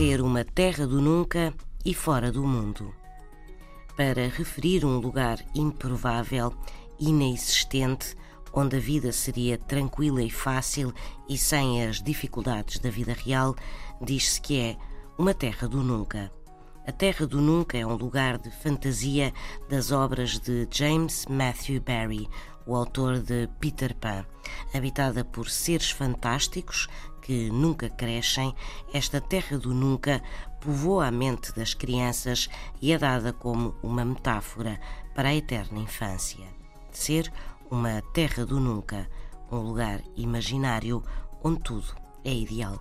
ser uma terra do nunca e fora do mundo. Para referir um lugar improvável, inexistente, onde a vida seria tranquila e fácil e sem as dificuldades da vida real, diz-se que é uma terra do nunca. A Terra do Nunca é um lugar de fantasia das obras de James Matthew Barrie, o autor de Peter Pan. Habitada por seres fantásticos que nunca crescem, esta Terra do Nunca povoa a mente das crianças e é dada como uma metáfora para a eterna infância. Ser uma Terra do Nunca, um lugar imaginário onde tudo é ideal.